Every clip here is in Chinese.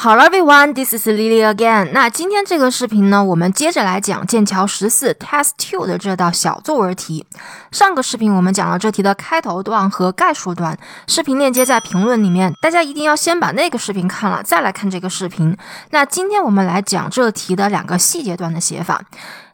好了，everyone，this is Lily again。那今天这个视频呢，我们接着来讲剑桥十四 Test Two 的这道小作文题。上个视频我们讲了这题的开头段和概述段，视频链接在评论里面，大家一定要先把那个视频看了，再来看这个视频。那今天我们来讲这题的两个细节段的写法。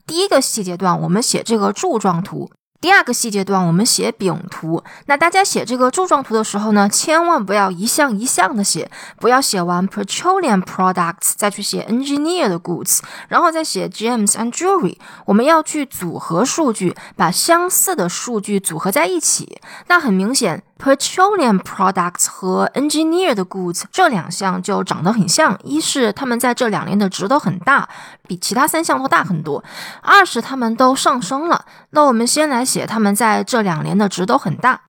第一个细节段，我们写这个柱状图。第二个细节段，我们写饼图。那大家写这个柱状图的时候呢，千万不要一项一项的写，不要写完 petroleum products 再去写 engineer 的 goods，然后再写 gems and jewelry。我们要去组合数据，把相似的数据组合在一起。那很明显。Petroleum products 和 engineered goods 这两项就长得很像，一是它们在这两年的值都很大，比其他三项都大很多；二是它们都上升了。那我们先来写它们在这两年的值都很大。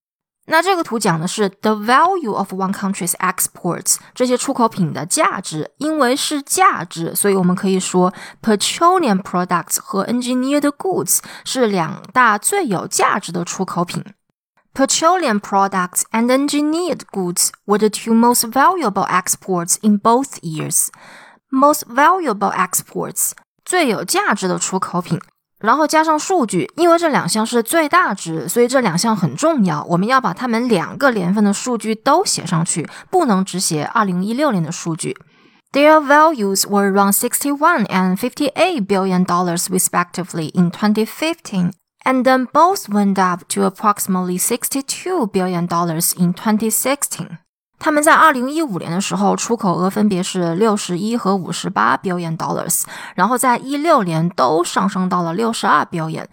那这个图讲的是 the value of one country's exports 这些出口品的价值，因为是价值，所以我们可以说 petroleum products 和 engineered goods 是两大最有价值的出口品。Petroleum products and engineered goods were the two most valuable exports in both years. Most valuable exports 最有价值的出口品，然后加上数据，因为这两项是最大值，所以这两项很重要。我们要把它们两个年份的数据都写上去，不能只写二零一六年的数据。Their values were around sixty-one and fifty-eight billion dollars respectively in 2015 and then both went up to approximately $62 billion dollars in 2016. 他们在二零一五年的时候出口额分别是六十一和五十八 billion dollars，然后在一六年都上升到了六十二 billion。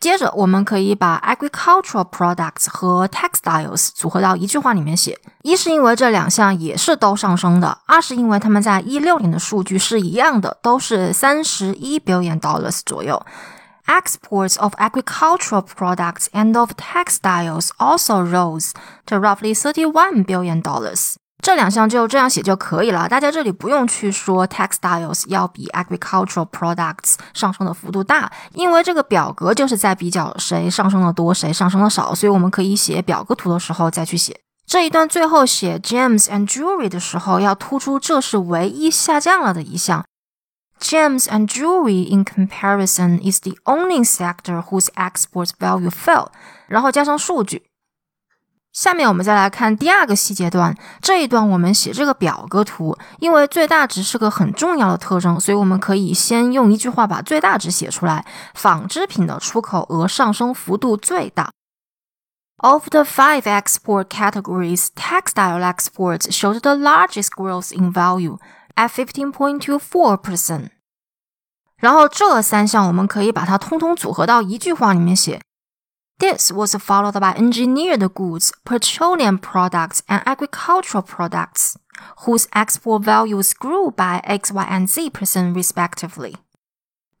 接着，我们可以把 agricultural products 和 textiles 组合到一句话里面写：一是因为这两项也是都上升的；二是因为他们在一六年的数据是一样的，都是三十一 billion dollars 左右。Exports of agricultural products and of textiles also rose to roughly 31 billion dollars。这两项就这样写就可以了，大家这里不用去说 textiles 要比 agricultural products 上升的幅度大，因为这个表格就是在比较谁上升的多，谁上升的少，所以我们可以写表格图的时候再去写。这一段最后写 gems and jewelry 的时候，要突出这是唯一下降了的一项。Gems and jewelry, in comparison, is the only sector whose export value fell。然后加上数据。下面我们再来看第二个细节段，这一段我们写这个表格图，因为最大值是个很重要的特征，所以我们可以先用一句话把最大值写出来。纺织品的出口额上升幅度最大。Of the five export categories, textile exports showed the largest growth in value at 15.24%。然后这三项我们可以把它通通组合到一句话里面写。This was followed by engineered goods, petroleum products, and agricultural products, whose export values grew by X, Y, and Z percent respectively.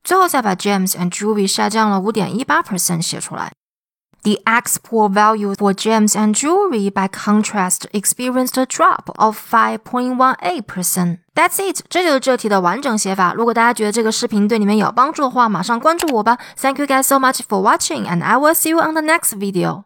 最后再把 gems and jewelry 下降了五点一八 percent 写出来。 the export value for gems and jewelry, by contrast, experienced a drop of 5.18%. That's it，这就是这题的完整写法。如果大家觉得这个视频对你们有帮助的话，马上关注我吧。Thank you guys so much for watching, and I will see you on the next video.